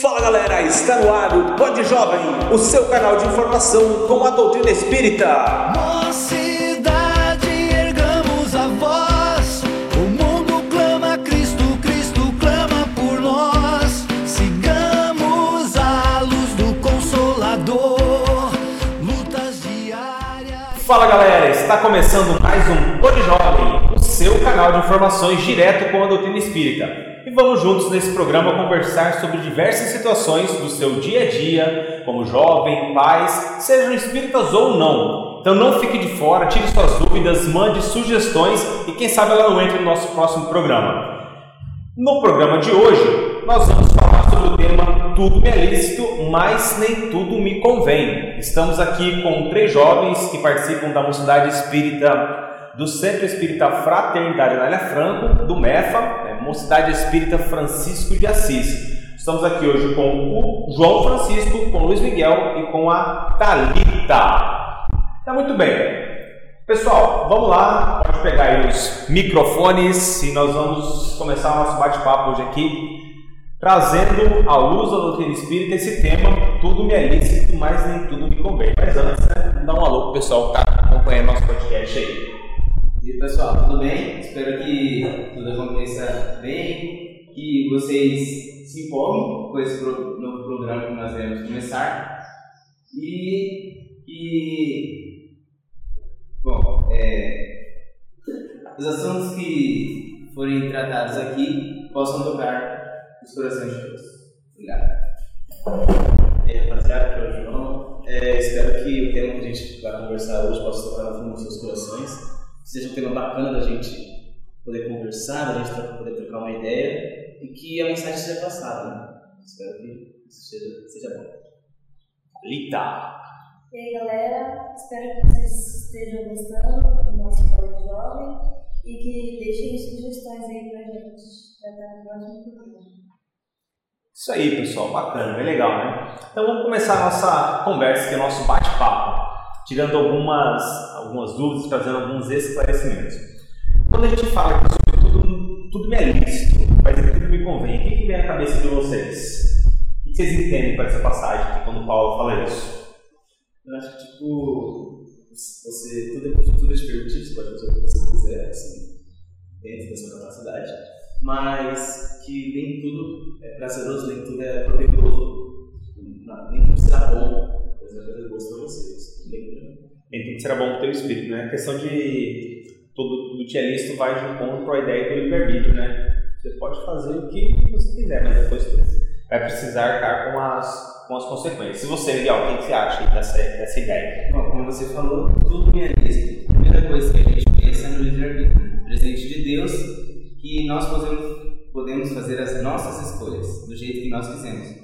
Fala galera, está no ar o Pod Jovem, o seu canal de informação com a doutrina espírita. Mocidade, ergamos a voz. O mundo clama Cristo, Cristo clama por nós. Sigamos a luz do Consolador. Lutas diárias. Fala galera, está começando mais um Pod Jovem, seu canal de informações direto com a doutrina espírita. E vamos juntos nesse programa conversar sobre diversas situações do seu dia a dia, como jovem, pais, sejam espíritas ou não. Então não fique de fora, tire suas dúvidas, mande sugestões e quem sabe ela não entre no nosso próximo programa. No programa de hoje, nós vamos falar sobre o tema Tudo me é lícito, mas nem tudo me convém. Estamos aqui com três jovens que participam da Mocidade Espírita do Centro Espírita Fraternidade Anália Franco, do MEFA, né, Mocidade Espírita Francisco de Assis. Estamos aqui hoje com o João Francisco, com o Luiz Miguel e com a Talita. Tá muito bem. Pessoal, vamos lá, pode pegar aí os microfones e nós vamos começar o nosso bate-papo hoje aqui, trazendo à luz da doutrina espírita esse tema, tudo me é lícito, mas nem tudo me convém. Mas antes, né, dá um alô pro pessoal que está acompanhando nosso podcast aí. E pessoal, tudo bem? Espero que tudo aconteça bem, que vocês se empolguem com esse novo programa que nós iremos começar e que, bom, é, os assuntos que forem tratados aqui possam tocar os corações de todos. Obrigado. E aí, rapaziada, aqui é o João. É, espero que o tema que a gente vai conversar hoje possa tocar no fundo dos seus corações. Seja um tema bacana da gente poder conversar, da gente poder trocar uma ideia e que a mensagem seja passada, né? Espero que isso seja, seja bom. Talita. E aí galera, espero que vocês estejam gostando do nosso Pod Jovem e que deixem sugestões aí pra gente tratar no próximo programa. Isso aí, pessoal, bacana, bem legal, né? Então vamos começar a nossa conversa aqui, o nosso bate-papo, tirando algumas, algumas dúvidas, trazendo alguns esclarecimentos. Quando a gente fala aqui sobre tudo, tudo me é lícito, mas nem tudo me convém, o que, que vem à cabeça de vocês? O que vocês entendem por essa passagem quando Paulo fala isso? Eu acho que, tipo, você, tudo é, tudo é permitido, você pode fazer o que você quiser, assim, dentro da sua capacidade, mas que nem tudo é prazeroso, nem tudo é proveitoso, nem tudo será bom, mas vai fazer gosto pra vocês. Lembrando. Nem tudo será bom para o teu espírito, né? A questão de tudo, tudo te é lícito vai de encontro com a ideia do livre-arbítrio, né? Você pode fazer o que você quiser, mas depois vai precisar arcar com as, com as consequências. Se você, Miguel, o que que você acha dessa, dessa ideia? Bom, como você falou, tudo me é lícito. A primeira coisa que a gente pensa é no livre-arbítrio, presente de Deus, que nós podemos, podemos fazer as nossas escolhas do jeito que nós quisermos.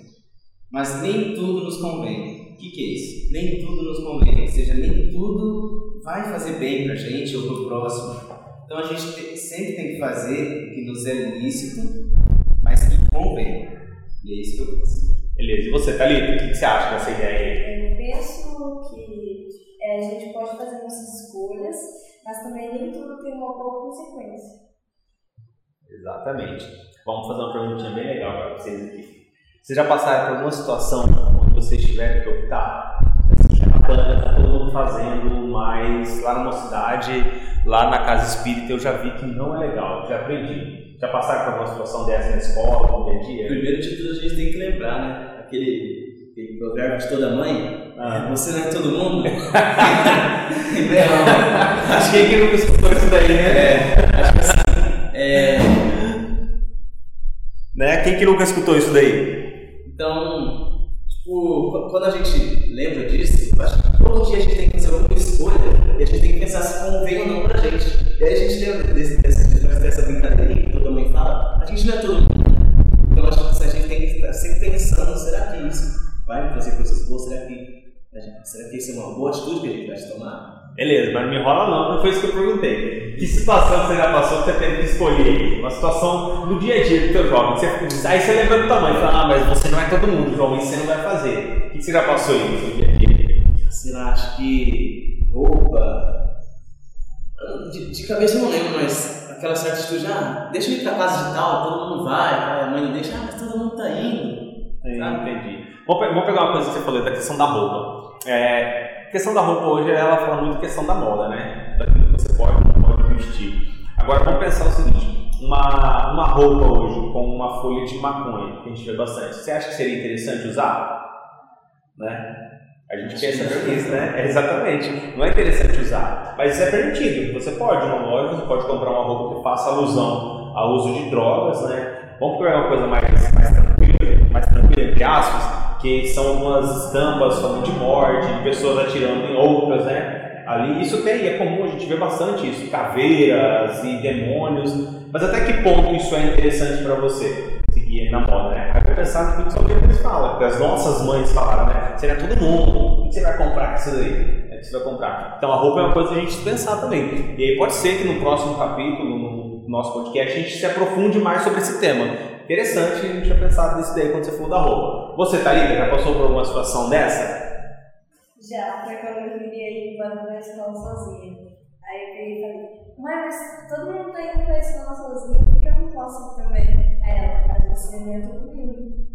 Mas nem tudo nos convém. O que, que é isso? Nem tudo nos convém, ou seja, nem tudo vai fazer bem pra gente ou pro próximo. Então a gente te- sempre tem que fazer o que nos é lícito, mas que convém. E é isso que eu penso. Beleza, e você, Thalita, o que que você acha dessa ideia aí? Eu penso que é, a gente pode fazer nossas escolhas, mas também nem tudo tem uma boa consequência. Exatamente. Vamos fazer uma perguntinha bem legal para vocês aqui. Vocês já passaram por alguma situação vocês tiveram que optar? Assim, é bacana, tá todo mundo fazendo, mas lá na mocidade, lá na casa espírita, eu já vi que não é legal, já aprendi. Já passaram por alguma situação dessa na escola, no dia a dia? Primeiro de tudo, a gente tem que lembrar, né? Aquele, aquele provérbio de toda mãe, Ah. você não é todo mundo. Acho que quem nunca escutou isso daí, né? É, né? Quem que nunca escutou isso daí? Então, tipo, qu- quando a gente lembra disso, acho que todo dia a gente tem que fazer alguma escolha e a gente tem que pensar se convém ou não pra gente. E aí a gente lembra desse, desse, dessa brincadeirinha que toda mãe fala, a gente não é todo mundo. Então acho que a gente tem que estar sempre pensando, será que isso vai me trazer coisas boas? Será que, será que isso é uma boa atitude que a gente vai tomar? Beleza, mas não me enrola não, não foi isso que eu perguntei. Que situação você já passou que você teve que escolher? Uma situação no dia a dia do teu jovem. Você, aí você lembra do tamanho, fala, ah, mas você não é todo mundo, João, isso você não vai fazer. Que você já passou aí? Sei lá, acho que roupa. De, de cabeça eu não lembro, mas aquela certa atitude, ah, deixa eu ir pra casa de tal, todo mundo vai, a mãe não deixa, ah, mas todo mundo tá indo. É, entendi. Vamos, pe- vamos pegar uma coisa que você falou da questão da roupa. É, a questão da roupa hoje, ela fala muito questão da moda, né? Daquilo que você pode não pode vestir. Agora, vamos pensar o seguinte. Uma, uma roupa hoje com uma folha de maconha, que a gente vê bastante, você acha que seria interessante usar? Né? A gente pensa nisso, né? É, exatamente. Não é interessante usar, mas é permitido. Você pode ir numa loja, você pode comprar uma roupa que faça alusão ao uso de drogas, né? Vamos pegar uma coisa mais, mais tranquila, mais tranquila, entre aspas, que são algumas estampas falando de morte, de pessoas atirando em outras, né? Ali, isso tem, é comum, a gente vê bastante isso, caveiras e demônios, mas até que ponto isso é interessante para você seguir na moda, né? Aí eu pensar no que o eles falam, que as nossas mães falaram, né? Seria todo mundo, o que você vai comprar com isso daí? É que você vai comprar. Então a roupa é uma coisa a gente pensar também. E aí pode ser que no próximo capítulo, no nosso podcast, a gente se aprofunde mais sobre esse tema. Interessante a gente já pensar nisso daí quando você falou da roupa. Você, Thalita, já passou por alguma situação dessa? Já, foi quando eu queria ir para a escola sozinha. Aí eu e falei, mãe, mas todo mundo tá indo para a escola sozinho, por que eu não posso também? Aí ela, mas você não entra comigo.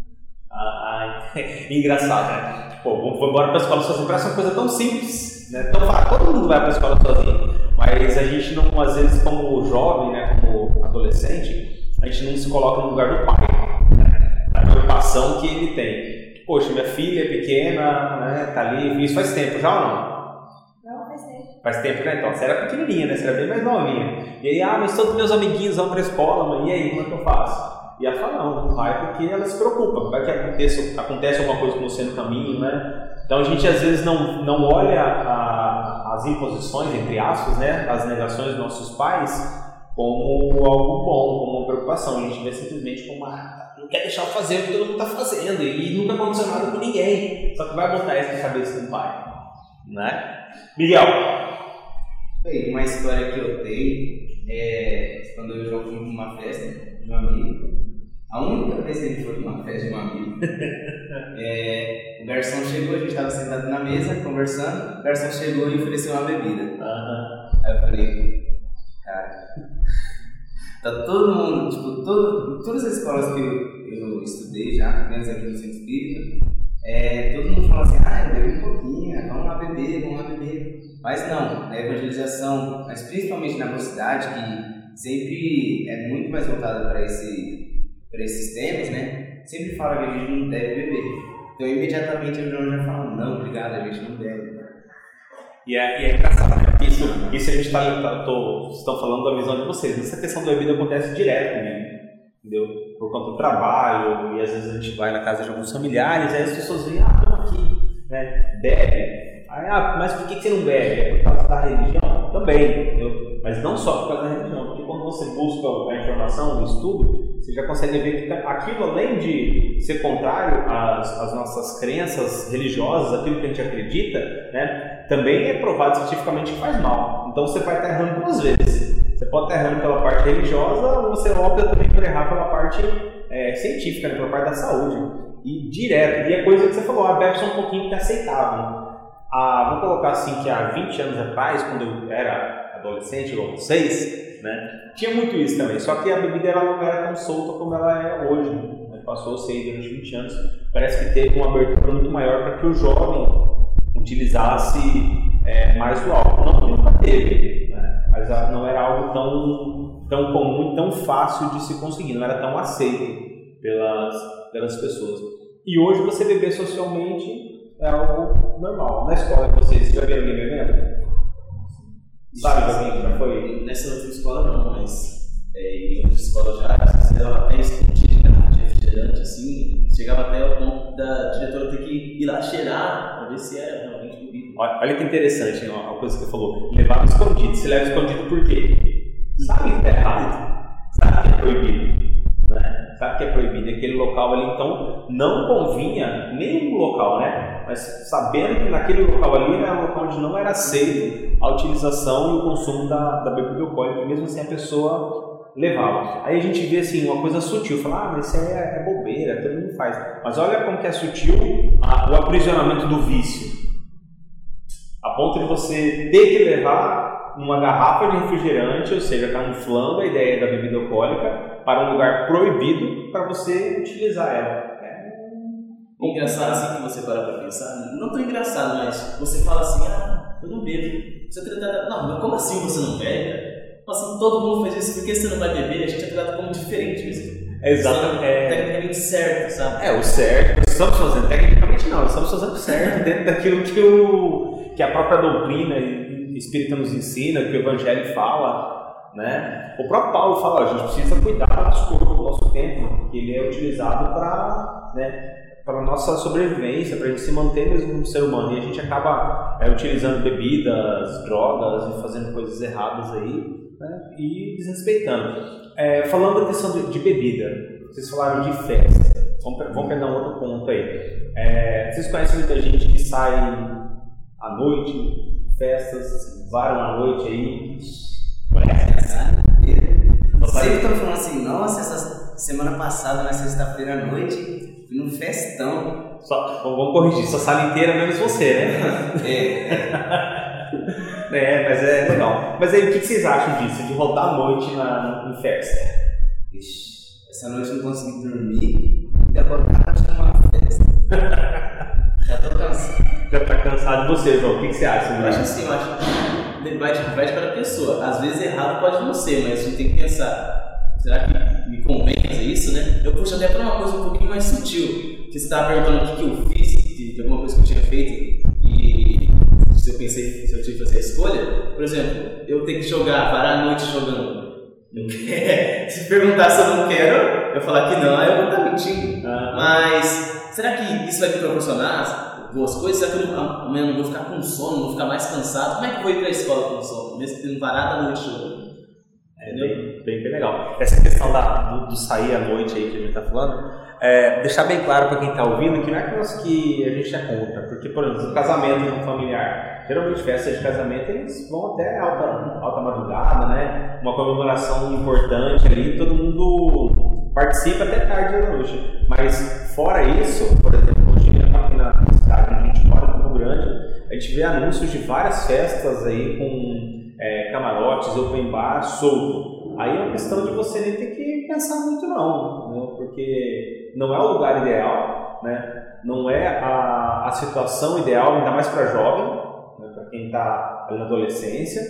Ah, engraçado, né? Pô, vamos embora para a escola sozinho. Parece uma coisa tão simples, né? Tão fácil. Todo mundo vai para a escola sozinho. Mas a gente não, às vezes, como jovem, né? Como adolescente, a gente não se coloca no lugar do pai. Né? A preocupação que ele tem. Poxa, minha filha é pequena, né? Tá ali. Isso faz tempo já ou? Não, faz tempo. Né? Então, você era pequenininha, né? Você era bem mais novinha. E aí, ah, mas todos meus amiguinhos vão para a escola, mãe. E aí, como é que eu faço? E ela fala, não, não vai porque ela se preocupa. Vai que aconteça, acontece alguma coisa com você no caminho, né? Então a gente às vezes não, não olha a- as imposições, entre aspas, né? As negações dos nossos pais como algo bom, como uma preocupação. A gente vê simplesmente como, ah, não quer deixar fazer o que todo mundo está fazendo e nunca aconteceu nada com ninguém. Só que vai botar isso na cabeça do pai, né? Miguel, Bem, uma história que eu tenho é quando eu já fui para uma festa de um amigo. A única vez que a gente foi para uma festa de um amigo, é, o garçom chegou, a gente estava sentado na mesa conversando, o garçom chegou e ofereceu uma bebida. Aí eu falei, cara, tá todo mundo, tipo, todo, todas as escolas que eu, eu estudei já, menos aqui no Centro Espírita, é, todo mundo fala assim, ah, eu bebi um pouquinho, vamos lá beber, vamos lá beber. Mas não, na evangelização, mas principalmente na mocidade, que sempre é muito mais voltada para esse, esses temas, né? Sempre fala que a gente não deve beber. Então imediatamente o João já fala, não, obrigado, a gente não bebe. E é, e é engraçado, né? Isso, isso a gente está tá, estão falando da visão de vocês. Essa questão da bebida acontece direto comigo, entendeu? Por conta do trabalho, e às vezes a gente vai na casa de alguns familiares, aí as pessoas vêm, ah, toma aqui, né? Bebe. Aí, ah, mas por que você não bebe? É por causa da religião? Também, entendeu? Mas não só por causa da religião, porque quando você busca a informação, o estudo, você já consegue ver que aquilo, além de ser contrário às, às nossas crenças religiosas, aquilo que a gente acredita, né? também é provado cientificamente que faz mal. Então você vai estar errando duas vezes. Pode estar errando pela parte religiosa ou você opta também por errar pela parte é, científica, né? pela parte da saúde. E direto. E a coisa que você falou, a bebe só um pouquinho que é aceitável. Ah, vou colocar assim que há 20 anos atrás, quando eu era adolescente, ou vocês, né? Tinha muito isso também. Só que a bebida ela não era tão solta como ela é hoje. Né? Passou a ser durante 20 anos. Parece que teve uma abertura muito maior para que o jovem utilizasse é, mais o álcool. Não que nunca teve, ah, não era algo tão, tão comum e tão fácil de se conseguir, não era tão aceito pelas, pelas pessoas. E hoje você beber socialmente é algo normal. Na escola de vocês, já viram alguém bebendo? Sabe que já foi? Nessa outra escola não, mas é, em outras escolas já era até escondido né, de refrigerante, assim, chegava até ao ponto da diretora ter que ir lá cheirar pra ver se era realmente. Olha, que interessante ó, a coisa que você falou. Levar escondido. Você leva escondido por quê? Sabe que está errado. Sabe que é proibido. Né? Sabe que é proibido. Aquele local ali, então, não convinha o local, né? Mas sabendo que naquele local ali era um local onde não era aceito a utilização e o consumo da, da bebida alcoólica, mesmo assim a pessoa levava. Aí a gente vê assim, uma coisa sutil, fala, ah, mas isso é, é bobeira, todo mundo faz. Mas olha como que é sutil a- o aprisionamento do vício. A ponto de você ter que levar uma garrafa de refrigerante, ou seja, camuflando a ideia da bebida alcoólica, para um lugar proibido para você utilizar ela. É Engraçado assim que você para pra pensar, não tão engraçado, mas você fala assim, ah, eu não bebo. Você é tratado, não, mas como assim você não bebe? cara? Assim, todo mundo faz isso, por que você não vai beber? A gente é tratado como diferente mesmo. Exatamente. É, Tecnicamente certo, sabe? é, o certo, estamos fazendo, tecnicamente não, estamos fazendo certo dentro daquilo que, o, que a própria doutrina espírita nos ensina, que o Evangelho fala, né? O próprio Paulo fala, a gente precisa cuidar nosso corpo, do nosso tempo, que ele é utilizado para né, para nossa sobrevivência, para a gente se manter mesmo um ser humano. E a gente acaba é, utilizando bebidas, drogas e fazendo coisas erradas aí né, e desrespeitando. É, falando da questão de, de bebida, vocês falaram de festa. Vamos, vamos pegar um outro ponto aí. É, vocês conhecem muita gente que sai à noite, festas, varam à noite aí. Conhece? Sempre estão falando assim, nossa, essa semana passada, na sexta-feira à noite, fui num festão. Só, vamos corrigir, sua sala inteira menos você, né? É, É, mas é legal. Mas aí, o que vocês acham disso? De rodar à noite na, em festa? Ixi, essa noite eu não consegui dormir, ainda tinha uma festa. Já tá cansado de você, João. O que que você acha? Eu acho assim, eu acho que vai de, vai de cada pessoa. Às vezes errado pode não ser, mas a gente tem que pensar, será que me convém fazer isso, né? Eu puxo até para uma coisa um pouquinho mais sutil. Que você estava perguntando o que, que eu fiz, de, de alguma coisa que eu tinha feito e se eu pensei, se eu tive que fazer a escolha. Por exemplo, eu tenho que jogar, parar a noite jogando. Se perguntar se eu não quero, eu falar que não, aí eu vou estar mentindo. Ah, Mas será que isso vai me proporcionar boas coisas? Será que eu não, amanhã não vou ficar com sono, não vou ficar mais cansado? Como é que eu vou ir pra escola com sono? Mesmo tendo parado a noite jogando? é bem, bem, bem legal. Essa questão da, do, do sair à noite aí que a gente tá falando, é, deixar bem claro para quem tá ouvindo que não é que, nós, que a gente é contra. Porque, por exemplo, no casamento no familiar, geralmente festa de casamento eles vão até alta, alta madrugada, né? Uma comemoração importante ali, todo mundo participa até tarde da noite. Mas fora isso, por exemplo, gente vê anúncios de várias festas aí com é, camarotes, open bar, solto. Aí é uma questão de você nem ter que pensar muito não, né? porque não é o lugar ideal, né? não é a, a situação ideal, ainda mais para jovem, né? para quem está na adolescência,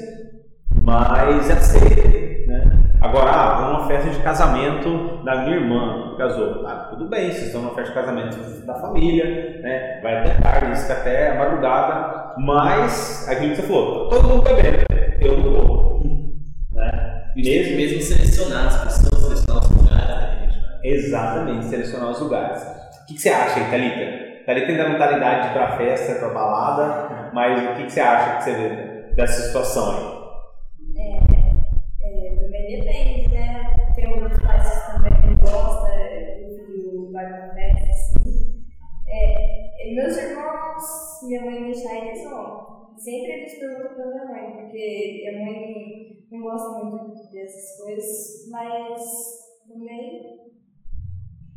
mas é aceito. Né? Agora, ah, vou numa festa de casamento da minha irmã, que casou. Ah, tudo bem, vocês estão numa festa de casamento da família, né? vai até tarde, isso até a madrugada, mas aquilo que você falou, todo mundo bebendo, eu não vou. Né? Mesmo, mesmo selecionar as pessoas, selecionar os lugares, né, que a gente vai. Exatamente, selecionar os lugares. O que, que você acha aí, Thalita? Thalita ainda não está na idade de ir pra festa, pra balada, mas o que, que você acha que você vê dessa situação aí? É, também depende, né? Tem outros pais meus irmãos, minha mãe deixar eles vão. Sempre eles perguntam pra minha mãe, porque minha mãe não gosta muito dessas coisas, mas também.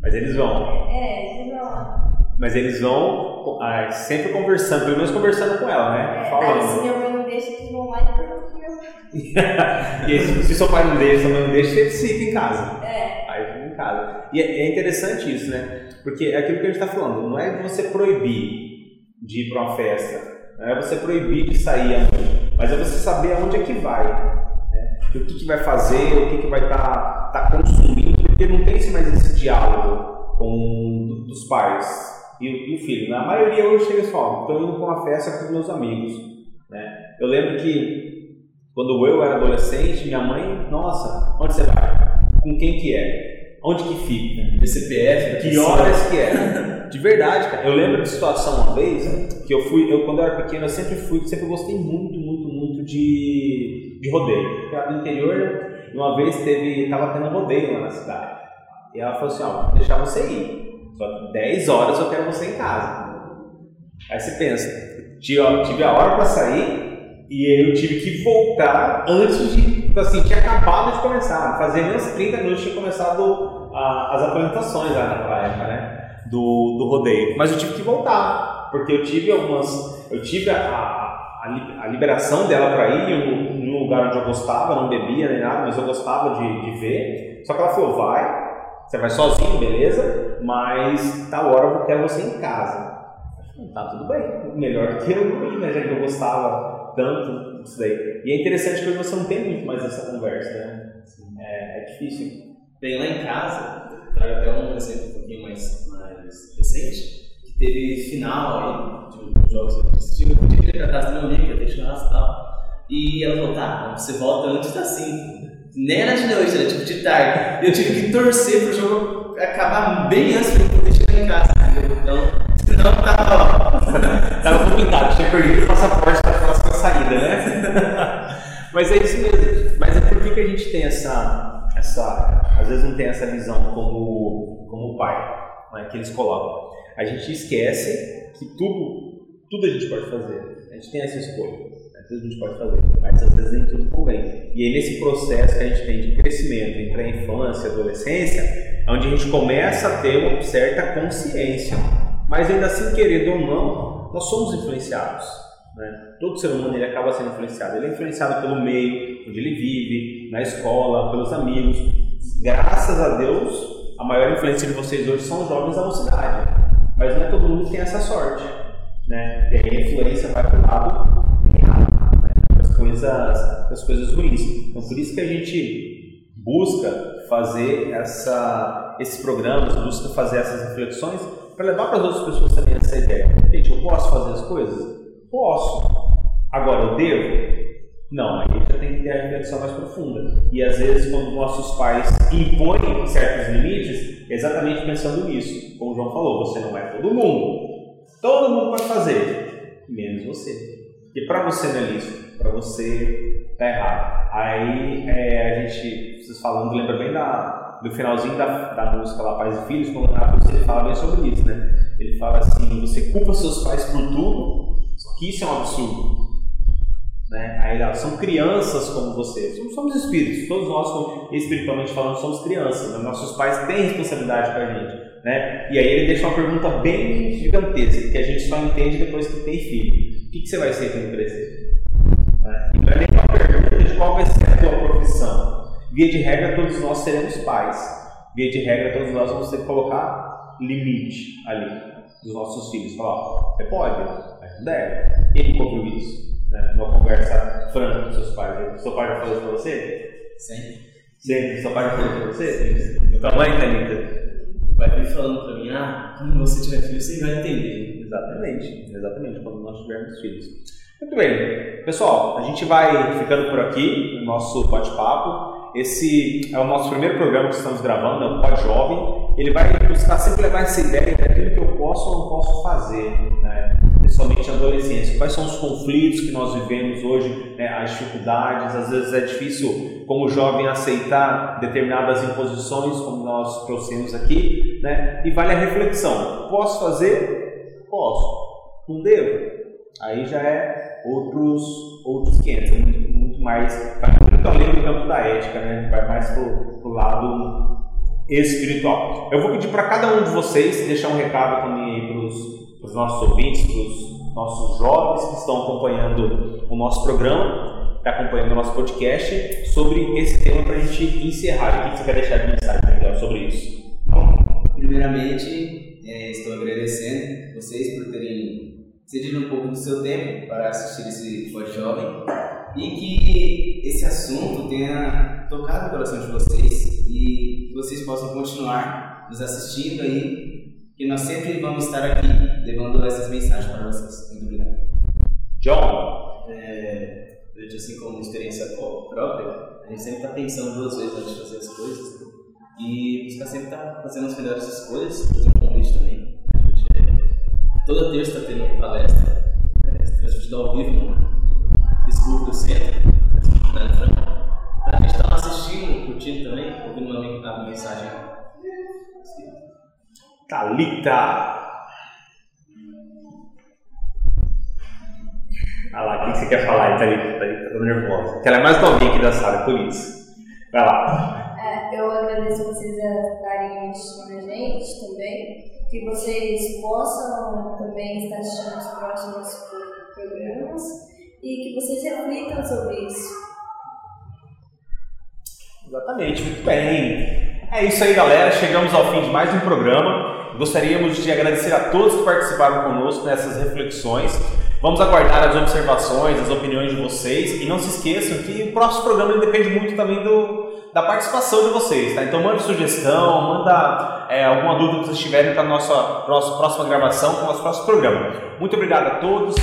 Mas eles vão. É, eles vão. Mas eles vão ah, sempre conversando, pelo menos conversando com ela, né? É, aí se Falando. minha mãe não deixa, eles vão lá e perguntam meu pai. e se, se seu pai não deixa, sua mãe não deixa, eles ficam em casa. É, Aí fica em casa. E é, é interessante isso, né? Porque é aquilo que a gente está falando, não é você proibir de ir para uma festa, não é você proibir de sair à noite, mas é você saber aonde é que vai, né? O que, que vai fazer, o que, que vai estar tá, consumindo, porque não tem mais esse diálogo com dos pais e, e o filho. Na maioria hoje chega só, estou indo para uma festa com os meus amigos. Né? Eu lembro que quando eu era adolescente, minha mãe, nossa, onde você vai? Com quem que é? Onde que fica? BCPF, da Que horas que é? De verdade, cara. Eu lembro de situação uma vez que eu fui, eu quando eu era pequeno, eu sempre fui, sempre gostei muito, muito, muito de, de rodeio. Porque do interior, uma vez teve, tava tendo rodeio lá na cidade. E ela falou assim, ó, vou deixar você ir. Só que 10 horas eu quero você em casa. Aí você pensa, tive, a hora para sair e eu tive que voltar antes de. Então, assim, tinha acabado de começar. Fazia uns 30 minutos tinha começado a- as apresentações lá naquela época, né? Do, do rodeio. Mas eu tive que voltar, porque eu tive algumas. Eu tive a, a, a li- a liberação dela para ir em um, lugar onde eu gostava, não bebia nem nada, mas eu gostava de, de ver. Só que ela falou, vai, Você vai sozinho, beleza, mas tal hora eu quero você em casa. Tá tudo bem, melhor que eu ir, né? Já que eu gostava tanto disso daí. E é interessante que você não tem muito mais essa conversa, né? É, é difícil. Bem, lá em casa, trago até um exemplo um pouquinho mais, mais recente, que teve final aí de um jogos que eu assisti, eu podia ir pra casa meu amigo, ia ter churrasco e tal. E ela falou, tá, você volta antes das 5. Nem era de noite, era tipo de tarde. Eu tive que torcer pro jogo acabar bem antes pra eu poder chegar em casa. Então, senão tava, ó. Tava complicado, tinha perdido o passaporte da próxima saída, né? Mas é isso mesmo. Mas é por que que a gente tem essa, essa. Às vezes não tem essa visão como, como pai, né, que eles colocam. A gente esquece que tudo, tudo a gente pode fazer. A gente tem essa escolha. Às vezes a gente pode fazer, mas às vezes nem tudo convém. E aí nesse processo que a gente tem de crescimento entre a infância e a adolescência, é onde a gente começa a ter uma certa consciência. Mas ainda assim, querendo ou não, nós somos influenciados. Né? Todo ser humano ele acaba sendo influenciado. Ele é influenciado pelo meio onde ele vive, na escola, pelos amigos. Graças a Deus, a maior influência de vocês hoje são os jovens da mocidade. Mas não é todo mundo que tem essa sorte. Né? E aí a influência vai para o lado errado, né? as, coisas, as coisas ruins. Então, por isso que a gente busca fazer essa, esses programas, busca fazer essas reflexões para levar para as outras pessoas também essa ideia. Gente, eu posso fazer as coisas? Posso. Agora, eu devo? Não, aí já tem que ter a reflexão mais profunda. E às vezes, quando nossos pais impõem certos limites, exatamente pensando nisso. Como o João falou, você não é todo mundo. Todo mundo pode fazer, menos você. E para você não é isso, para você tá errado. Aí é, a gente, vocês falando, lembra bem da, do finalzinho da, da música lá, Pais e Filhos, quando o Renato ele fala bem sobre isso, né? Ele fala assim: você culpa seus pais por tudo, que isso é um absurdo. Né? Aí lá, são crianças como você, somos, somos espíritos, todos nós, espiritualmente falando, somos crianças, né? nossos pais têm responsabilidade com a gente. Né? E aí ele deixa uma pergunta bem gigantesca, que a gente só entende depois que tem filho: o que, que você vai ser quando crescer? Né? E não é nem uma pergunta de qual vai ser a tua profissão. Via de regra, todos nós seremos pais. Via de regra, todos nós vamos ter que colocar limite ali dos nossos filhos. Falar, você pode, não deve. Quem ouviu isso? Né? Uma conversa franca com seus pais. Seu pai já falou isso pra você? Sempre. Sempre. Seu pai já falou isso pra você? Tua mãe, Thalita? Vai vir falando pra mim, ah, quando você tiver filho, você vai entender. Exatamente, exatamente, quando nós tivermos filhos. Muito bem, pessoal, a gente vai ficando por aqui no nosso bate-papo. Esse é o nosso primeiro programa que estamos gravando, é o Pod Jovem. Ele vai buscar sempre levar essa ideia daquilo que eu posso ou não posso fazer, né? Principalmente na adolescência. Quais são os conflitos que nós vivemos hoje, né? as dificuldades, às vezes é difícil como jovem aceitar determinadas imposições, como nós trouxemos aqui, né? e vale a reflexão. Posso fazer? Posso. Não devo? Aí já é outros, outros 500, é muito, muito mais, vai muito além do campo da ética, né? vai mais pro, pro lado espiritual. Eu vou pedir para cada um de vocês deixar um recado também para os nossos ouvintes, para os nossos jovens que estão acompanhando o nosso programa, está acompanhando o nosso podcast, sobre esse tema para a gente encerrar. O que você quer deixar de mensagem, Miguel, sobre isso? Primeiramente, eh, estou agradecendo vocês por terem cedido um pouco do seu tempo para assistir esse Pod Jovem e que esse assunto tenha tocado o coração de vocês e que vocês possam continuar nos assistindo aí, que nós sempre vamos estar aqui levando essas mensagens para vocês. Muito obrigado. John, É, eu digo assim, como experiência pró- própria, a gente sempre está pensando duas vezes antes de fazer as coisas né? e buscar sempre estar fazendo as melhores escolhas, fazer um convite também. A gente, é, toda terça está tendo palestra, é, transmitida ao vivo no Facebook do Centro, na Franca. A gente está assistindo, curtindo também, ouvindo uma, men- a mensagem. Thalita. Ah lá, o que você quer falar aí, Thalita? Thalita tá nervosa. Porque ela é mais novinha aqui da sala, por isso. Vai lá. É, eu agradeço vocês a darem assistindo a gente também. Que vocês possam também estar assistindo os próximos pro- programas e que vocês reflitam sobre isso. Exatamente, muito bem. É isso aí, galera. Chegamos ao fim de mais um programa. Gostaríamos de agradecer a todos que participaram conosco nessas reflexões. Vamos aguardar as observações, as opiniões de vocês e não se esqueçam que o próximo programa depende muito também do, da participação de vocês, tá? Então manda sugestão, manda é, alguma dúvida que vocês tiverem para a nossa próxima, próxima gravação, para o nosso próximo programa. Muito obrigado a todos,